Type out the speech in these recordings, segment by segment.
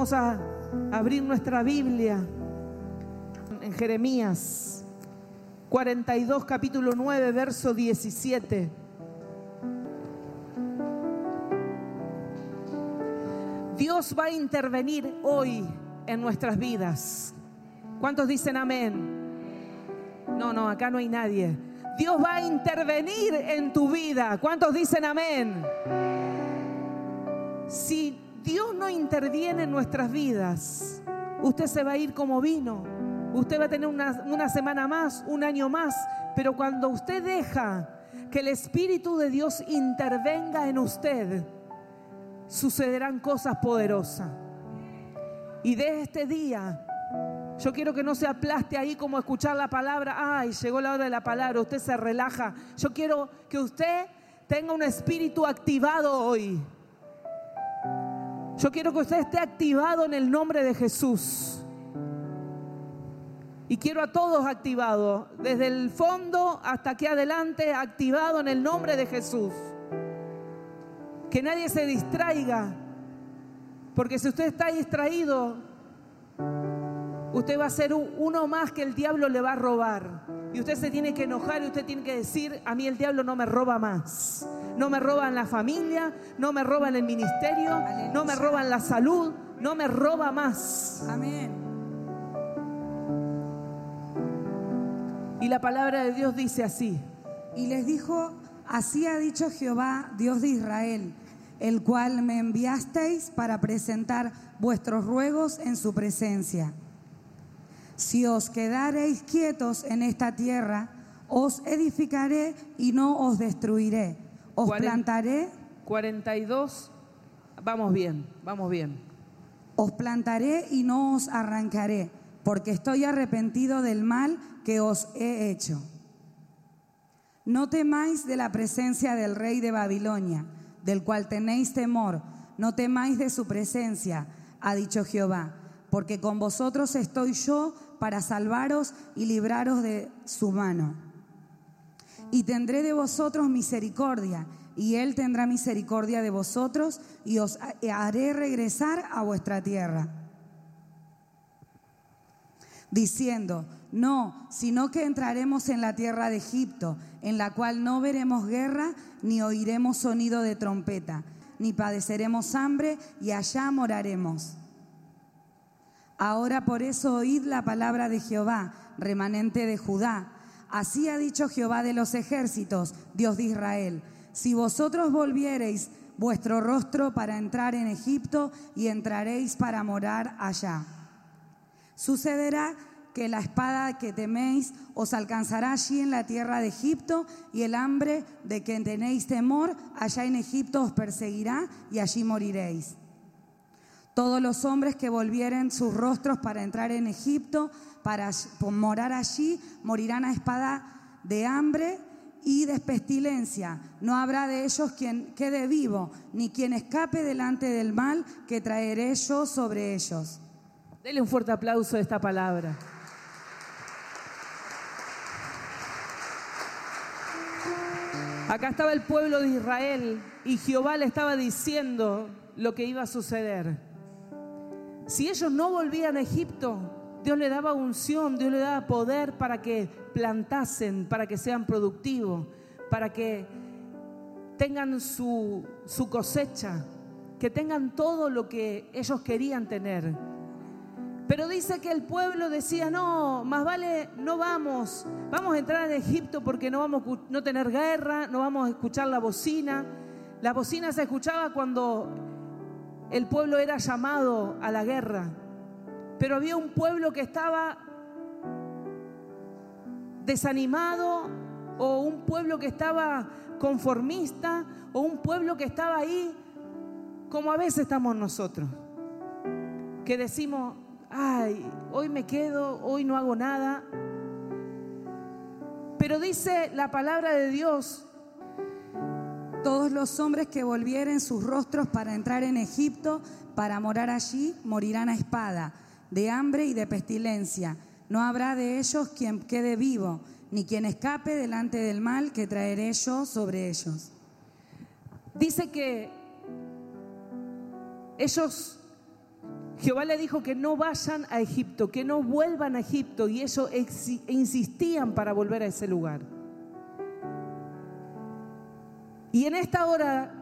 Vamos a abrir nuestra Biblia en Jeremías 42, capítulo 9, verso 17. Dios va a intervenir hoy en nuestras vidas. ¿Cuántos dicen amén? No, no, acá no hay nadie. Dios va a intervenir en tu vida. ¿Cuántos dicen amén? Si Dios no interviene en nuestras vidas, usted se va a ir como vino. Usted va a tener una, una semana más, un año más. Pero cuando usted deja que el Espíritu de Dios intervenga en usted, sucederán cosas poderosas. Y de este día, yo quiero que no se aplaste ahí como escuchar la palabra, ay, llegó la hora de la palabra, usted se relaja. Yo quiero que usted tenga un espíritu activado hoy. Yo quiero que usted esté activado en el nombre de Jesús. Y quiero a todos activados, desde el fondo hasta aquí adelante, activado en el nombre de Jesús. Que nadie se distraiga, porque si usted está distraído, usted va a ser uno más que el diablo le va a robar. Y usted se tiene que enojar y usted tiene que decir, a mí el diablo no me roba más. No me roba en la familia, no me roba en el ministerio, no me roba en la salud, no me roba más. Amén. Y la palabra de Dios dice así. Y les dijo, así ha dicho Jehová, Dios de Israel, el cual me enviasteis para presentar vuestros ruegos en su presencia. Si os quedareis quietos en esta tierra, os edificaré y no os destruiré. Os Cuaren- plantaré, 42, vamos bien, vamos bien. os plantaré y no os arrancaré, porque estoy arrepentido del mal que os he hecho. No temáis de la presencia del rey de Babilonia, del cual tenéis temor, no temáis de su presencia, ha dicho Jehová, porque con vosotros estoy yo para salvaros y libraros de su mano. Y tendré de vosotros misericordia, y él tendrá misericordia de vosotros, y os haré regresar a vuestra tierra diciendo, no, sino que entraremos en la tierra de Egipto, en la cual no veremos guerra, ni oiremos sonido de trompeta, ni padeceremos hambre, y allá moraremos. Ahora por eso oíd la palabra de Jehová, remanente de Judá. Así ha dicho Jehová de los ejércitos, Dios de Israel. Si vosotros volviereis vuestro rostro para entrar en Egipto y entraréis para morar allá. Sucederá que la espada que teméis os alcanzará allí en la tierra de Egipto y el hambre de que tenéis temor allá en Egipto os perseguirá y allí moriréis. Todos los hombres que volvieren sus rostros para entrar en Egipto, para morar allí, morirán a espada de hambre y de pestilencia. No habrá de ellos quien quede vivo, ni quien escape delante del mal que traeré yo sobre ellos. Dele un fuerte aplauso a esta palabra. Acá estaba el pueblo de Israel y Jehová le estaba diciendo lo que iba a suceder. Si ellos no volvían a Egipto, Dios le daba unción, Dios le daba poder para que plantasen, para que sean productivos, para que tengan su, su cosecha, que tengan todo lo que ellos querían tener. Pero dice que el pueblo decía, no, más vale, no vamos, vamos a entrar en Egipto porque no vamos a no tener guerra, no vamos a escuchar la bocina. La bocina se escuchaba cuando el pueblo era llamado a la guerra. Pero había un pueblo que estaba desanimado o un pueblo que estaba conformista o un pueblo que estaba ahí como a veces estamos nosotros. Que decimos, ay, hoy me quedo, hoy no hago nada. Pero dice la palabra de Dios, Todos los hombres que volvieren sus rostros para entrar en Egipto, para morar allí, morirán a espada, de hambre y de pestilencia. No habrá de ellos quien quede vivo, ni quien escape delante del mal que traeré yo sobre ellos. dice que ellos, Jehová le dijo que no vayan a Egipto, que no vuelvan a Egipto y ellos insistían para volver a ese lugar. Y en esta hora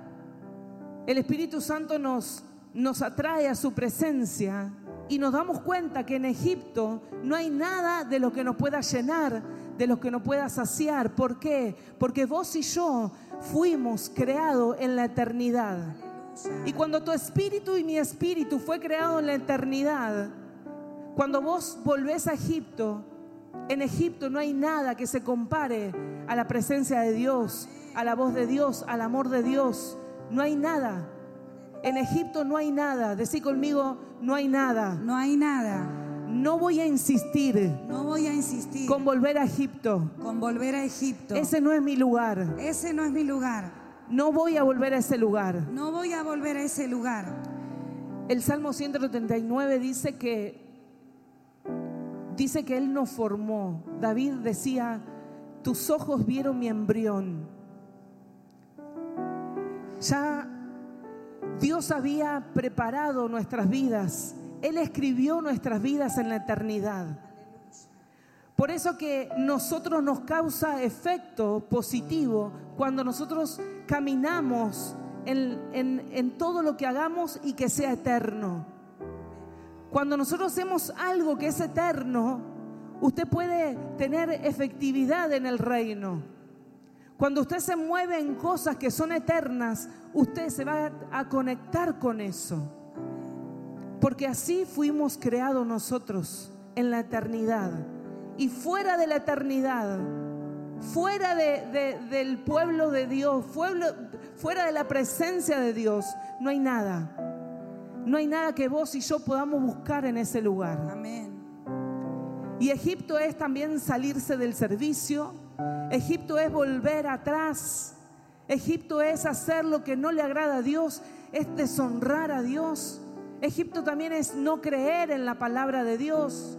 el Espíritu Santo nos, nos atrae a su presencia y nos damos cuenta que en Egipto no hay nada de lo que nos pueda llenar, de lo que nos pueda saciar. ¿Por qué? Porque vos y yo fuimos creados en la eternidad. Y cuando tu espíritu y mi espíritu fue creado en la eternidad, cuando vos volvés a Egipto, en Egipto no hay nada que se compare a la presencia de Dios, a la voz de Dios, al amor de Dios. No hay nada. En Egipto no hay nada. Decí conmigo, no hay nada. No hay nada. No voy a insistir No voy a insistir con volver a Egipto. con volver a Egipto. Ese no es mi lugar. Ese no es mi lugar. No voy a volver a ese lugar. No voy a volver a ese lugar. El Salmo 139 dice que dice que él nos formó. David decía, "Tus ojos vieron mi embrión." Ya Dios había preparado nuestras vidas. Él escribió nuestras vidas en la eternidad. Por eso que nosotros nos causa efecto positivo cuando nosotros caminamos en, en- todo lo que hagamos y que sea eterno. Cuando nosotros hacemos algo que es eterno, usted puede tener efectividad en el reino. Cuando usted se mueve en cosas que son eternas, usted se va a conectar con eso. Porque así fuimos creados nosotros en la eternidad. Y fuera de la eternidad, fuera de- de- del pueblo de Dios, fuera, fuera de la presencia de Dios, no hay nada. No hay nada que vos y yo podamos buscar en ese lugar. Amén. Y Egipto es también salirse del servicio. Egipto es volver atrás. Egipto es hacer lo que no le agrada a Dios, es deshonrar a Dios. Egipto también es no creer en la palabra de Dios,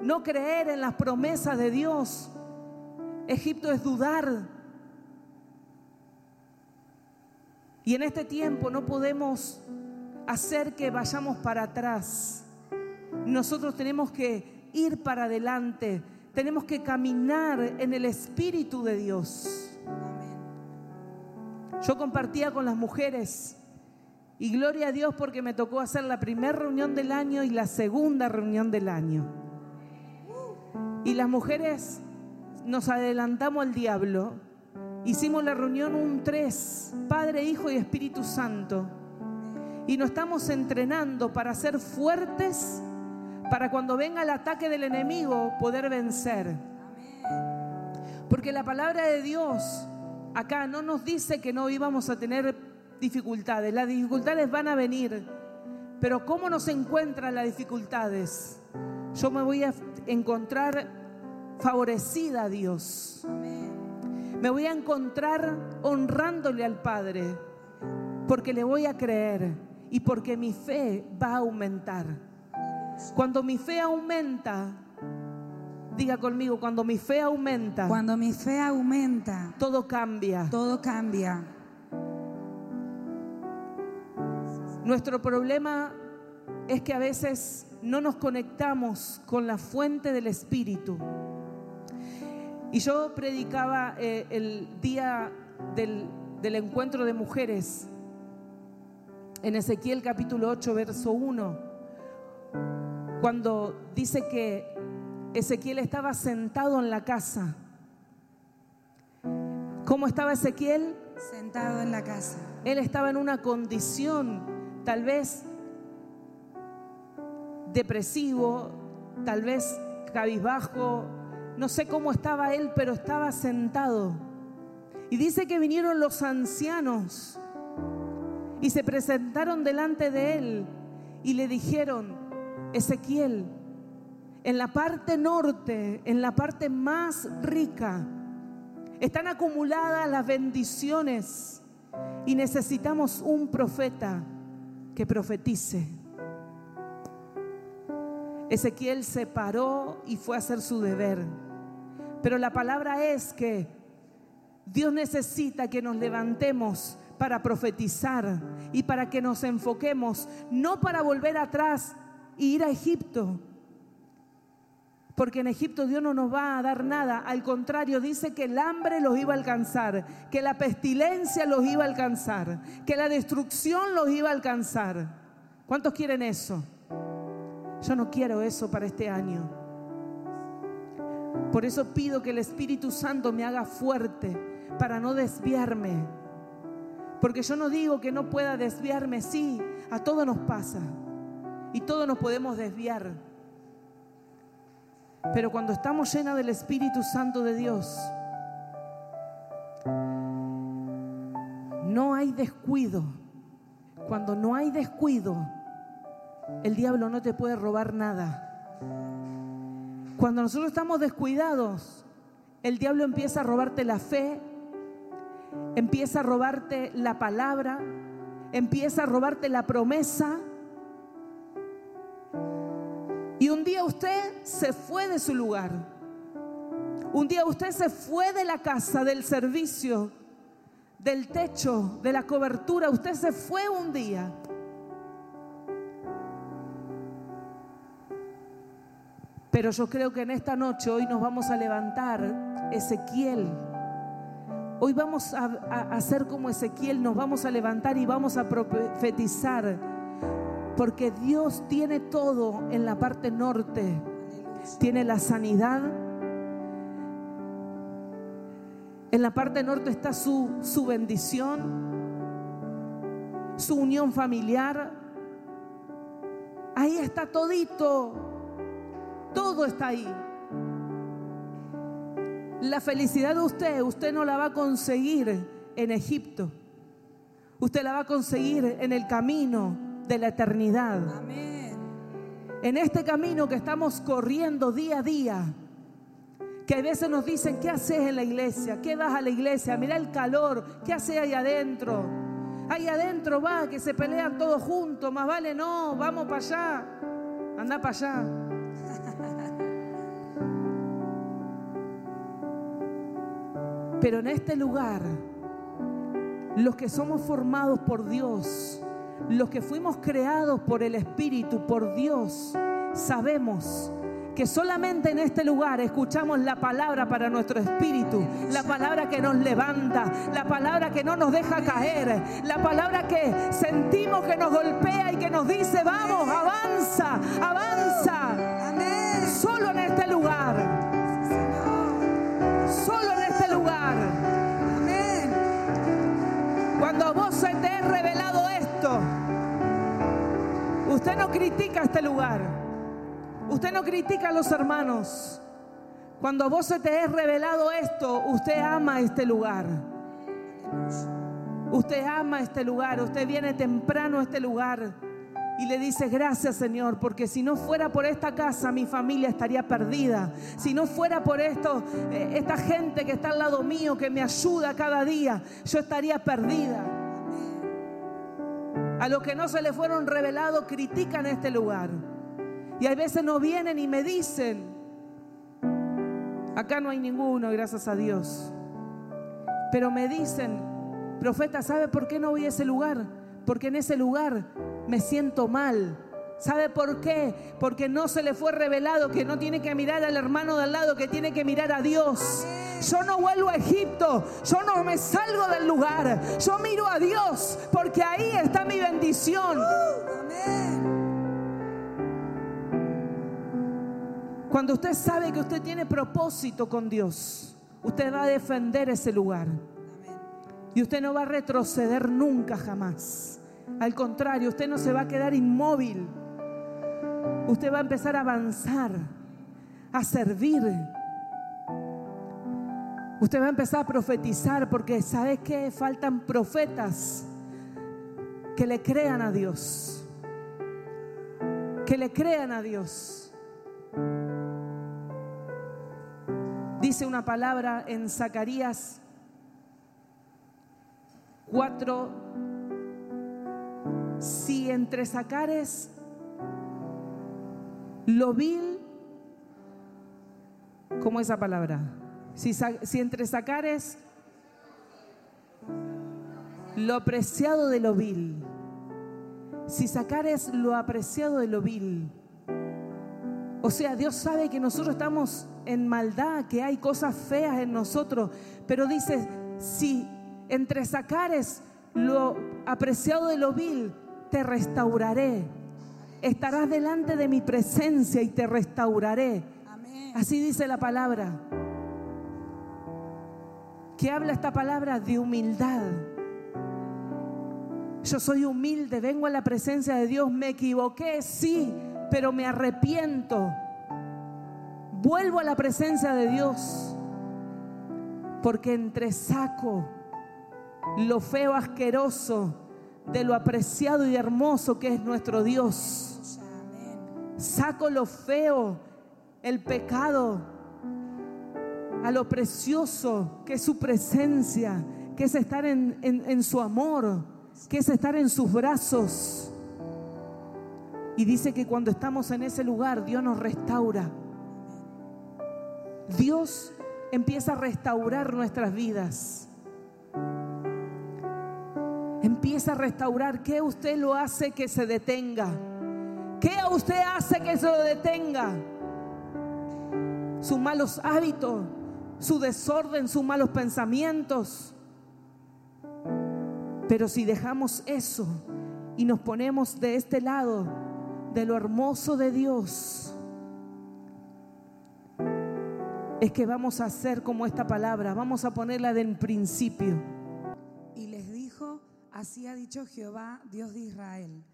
no creer en las promesas de Dios. Egipto es dudar. Y en este tiempo no podemos hacer que vayamos para atrás. Nosotros tenemos que ir para adelante, tenemos que caminar en el Espíritu de Dios. Yo compartía con las mujeres y gloria a Dios porque me tocó hacer la primera reunión del año y la segunda reunión del año. Y las mujeres nos adelantamos al diablo, hicimos la reunión un 3, Padre, Hijo y Espíritu Santo. Y nos estamos entrenando para ser fuertes, para cuando venga el ataque del enemigo poder vencer. Porque la palabra de Dios acá no nos dice que no íbamos a tener dificultades. Las dificultades van a venir. Pero ¿cómo nos encuentran las dificultades? Yo me voy a encontrar favorecida a Dios. Me voy a encontrar honrándole al Padre. Porque le voy a creer y porque mi fe va a aumentar. Cuando mi fe aumenta, diga conmigo, cuando mi fe aumenta, Cuando mi fe aumenta, todo cambia. todo cambia. Nuestro problema es que a veces no nos conectamos con la fuente del Espíritu. Y yo predicaba eh, el día del, del encuentro de mujeres en Ezequiel capítulo 8, verso 1, cuando dice que Ezequiel estaba sentado en la casa. ¿Cómo estaba Ezequiel? Sentado en la casa. Él estaba en una condición tal vez depresivo, tal vez cabizbajo, no sé cómo estaba él, pero estaba sentado. Y dice que vinieron los ancianos y se presentaron delante de él y le dijeron, Ezequiel, en la parte norte, en la parte más rica, están acumuladas las bendiciones y necesitamos un profeta que profetice. Ezequiel se paró y fue a hacer su deber. Pero la palabra es que Dios necesita que nos levantemos para profetizar y para que nos enfoquemos, no para volver atrás e ir a Egipto. Porque en Egipto Dios no nos va a dar nada. Al contrario, dice que el hambre los iba a alcanzar, que la pestilencia los iba a alcanzar, que la destrucción los iba a alcanzar. ¿Cuántos quieren eso? Yo no quiero eso para este año. Por eso pido que el Espíritu Santo me haga fuerte para no desviarme. Porque yo no digo que no pueda desviarme, sí, a todo nos pasa. Y todos nos podemos desviar. Pero cuando estamos llenas del Espíritu Santo de Dios, no hay descuido. Cuando no hay descuido, el diablo no te puede robar nada. Cuando nosotros estamos descuidados, el diablo empieza a robarte la fe, empieza a robarte la palabra, empieza a robarte la promesa. Un día usted se fue de su lugar. Un día usted se fue de la casa, del servicio, del techo, de la cobertura. Usted se fue un día. Pero yo creo que en esta noche hoy nos vamos a levantar Ezequiel. Hoy vamos a, hacer como Ezequiel, nos vamos a levantar y vamos a profetizar. Porque Dios tiene todo en la parte norte. Tiene la sanidad. En la parte norte está su, su bendición, su unión familiar. Ahí está todito todo está ahí. La felicidad de usted, usted no la va a conseguir en Egipto. Usted la va a conseguir en el camino de la eternidad. En este camino que estamos corriendo día a día. Que a veces nos dicen, ¿qué haces en la iglesia? ¿Qué vas a la iglesia? Mira el calor, ¿qué haces ahí adentro? Ahí adentro va, que se pelean todos juntos, más vale no, vamos para allá, anda para allá. Pero en este lugar, los que somos formados por Dios, los que fuimos creados por el Espíritu, por Dios, sabemos que solamente en este lugar escuchamos la palabra para nuestro espíritu, la palabra que nos levanta, la palabra que no nos deja caer, la palabra que sentimos que nos golpea y que nos dice, vamos, avanza, avanza. Usted no critica este lugar. Usted no critica a los hermanos. Cuando a vos se te es revelado esto, usted ama este lugar. Usted ama este lugar. Usted viene temprano a este lugar y le dice, gracias Señor, porque si no fuera por esta casa, mi familia estaría perdida. Si no fuera por esto, eh, esta gente que está al lado mío, que me ayuda cada día, yo estaría perdida. A los que no se le fueron revelados, critican este lugar. Y a veces no vienen y me dicen, acá no hay ninguno, gracias a Dios. Pero me dicen, profeta, ¿sabe por qué no voy a ese lugar? Porque en ese lugar me siento mal. ¿Sabe por qué? Porque no se le fue revelado que no tiene que mirar al hermano de al lado, que tiene que mirar a Dios. Yo no vuelvo a Egipto, yo no me salgo del lugar, yo miro a Dios, porque ahí está bendición. Cuando usted sabe que usted tiene propósito con Dios, usted va a defender ese lugar. Y usted no va a retroceder nunca jamás. Al contrario, usted no se va a quedar inmóvil. Usted va a empezar a avanzar, a servir. Usted va a empezar a profetizar porque sabe que faltan profetas que le crean a Dios. Que le crean a Dios. Dice una palabra en Zacarías 4, si entre sacares lo vil, ¿cómo esa palabra? Si, si entre sacares lo apreciado de lo vil. Si sacares lo apreciado de lo vil. O sea, Dios sabe que nosotros estamos en maldad, que hay cosas feas en nosotros, pero dice, si entre sacares lo apreciado de lo vil, te restauraré. Estarás delante de mi presencia y te restauraré. Así dice la palabra. ¿Qué habla esta palabra? De humildad. Yo soy humilde, vengo a la presencia de Dios, me equivoqué, sí, pero me arrepiento. Vuelvo a la presencia de Dios, porque entre saco lo feo, asqueroso, de lo apreciado y hermoso que es nuestro Dios. Saco lo feo, el pecado, a lo precioso que es su presencia, que es estar en, en su amor, que es estar en sus brazos. Y dice que cuando estamos en ese lugar, Dios nos restaura. Dios empieza a restaurar nuestras vidas empieza a restaurar. ¿Qué usted lo hace que se detenga? ¿Qué usted hace que se lo detenga? Sus malos hábitos, su desorden, sus malos pensamientos. Pero si dejamos eso y nos ponemos de este lado, de lo hermoso de Dios, es que vamos a hacer como esta palabra, vamos a ponerla del principio. Así ha dicho Jehová, Dios de Israel,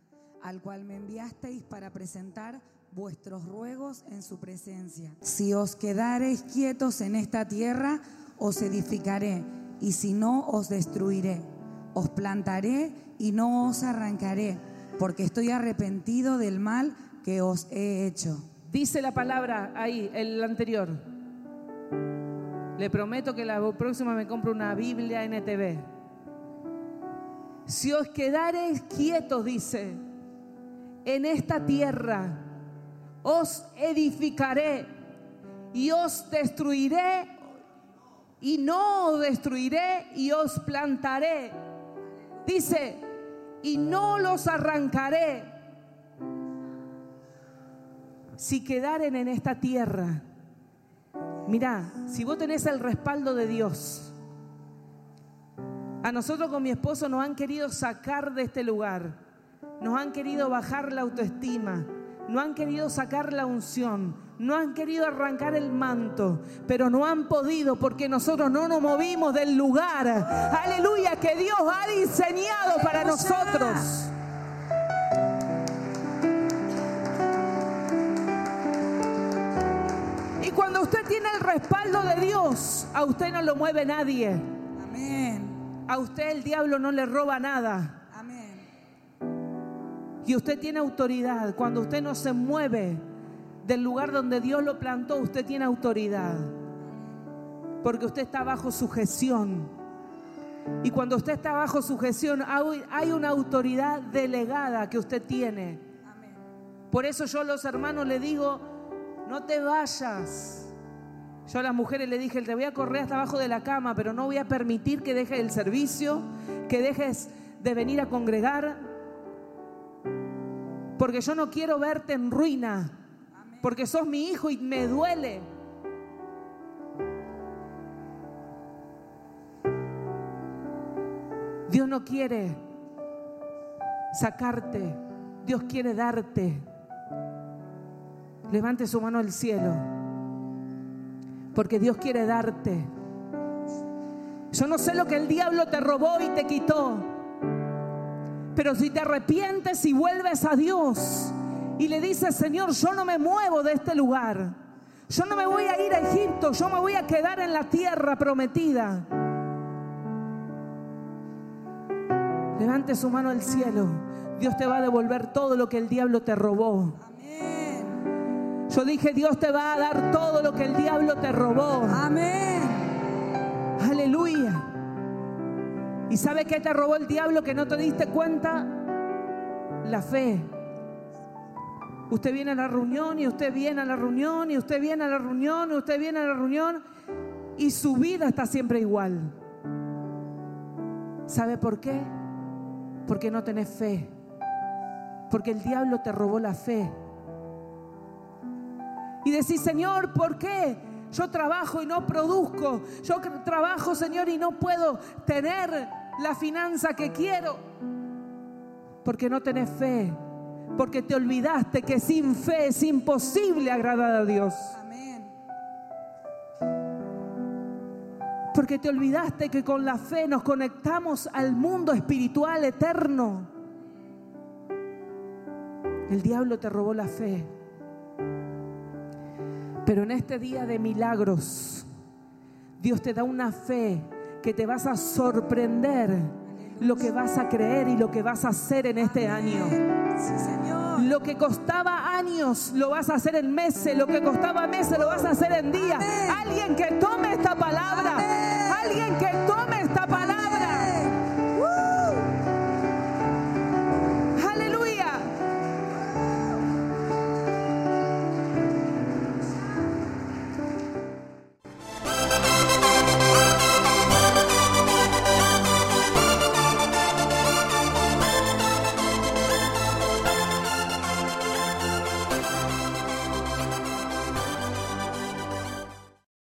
al cual me enviasteis para presentar vuestros ruegos en su presencia. Si os quedareis quietos en esta tierra, os edificaré, y si no, os destruiré. Os plantaré y no os arrancaré, porque estoy arrepentido del mal que os he hecho. Dice la palabra ahí, el anterior. Le prometo que la próxima me compro una Biblia NTV si os quedareis quietos, dice, en esta tierra, os edificaré y os destruiré y no os destruiré y os plantaré. Dice, y no los arrancaré. Si quedaren en esta tierra, mira, si vos tenés el respaldo de Dios, a nosotros con mi esposo nos han querido sacar de este lugar, nos han querido bajar la autoestima, no han querido sacar la unción, no han querido arrancar el manto, pero no han podido porque nosotros no nos movimos del lugar. Aleluya, que Dios ha diseñado para nosotros. Y cuando usted tiene el respaldo de Dios, a usted no lo mueve nadie. Amén. A usted el diablo no le roba nada. Amén. Y usted tiene autoridad. Cuando usted no se mueve del lugar donde Dios lo plantó, usted tiene autoridad. Porque usted está bajo sujeción. Y cuando usted está bajo sujeción, hay una autoridad delegada que usted tiene. Por eso yo a los hermanos le digo, no te vayas. Yo a las mujeres le dije, te voy a correr hasta abajo de la cama, pero no voy a permitir que dejes el servicio, que dejes de venir a congregar, porque yo no quiero verte en ruina, porque sos mi hijo y me duele. Dios no quiere sacarte, Dios quiere darte. Levante su mano al cielo porque Dios quiere darte. Yo no sé lo que el diablo te robó y te quitó, pero si te arrepientes y vuelves a Dios y le dices, Señor, yo no me muevo de este lugar, yo no me voy a ir a Egipto, yo me voy a quedar en la tierra prometida. Levante su mano al cielo. Dios te va a devolver todo lo que el diablo te robó. Yo dije, Dios te va a dar todo lo que el diablo te robó. Amén. Aleluya. ¿Y sabe qué te robó el diablo que no te diste cuenta? La fe. Usted viene a la reunión y usted viene a la reunión y usted viene a la reunión y usted viene a la reunión y su vida está siempre igual. ¿Sabe por qué? Porque no tenés fe. Porque el diablo te robó la fe. Y decís, Señor, ¿por qué? Yo trabajo y no produzco. Yo trabajo, Señor, y no puedo tener la finanza que quiero. Porque no tenés fe. Porque te olvidaste que sin fe es imposible agradar a Dios. Porque te olvidaste que con la fe nos conectamos al mundo espiritual eterno. El diablo te robó la fe. Pero en este día de milagros, Dios te da una fe que te vas a sorprender lo que vas a creer y lo que vas a hacer en este año. Lo que costaba años lo vas a hacer en meses, lo que costaba meses lo vas a hacer en días. Alguien que tome esta palabra, alguien que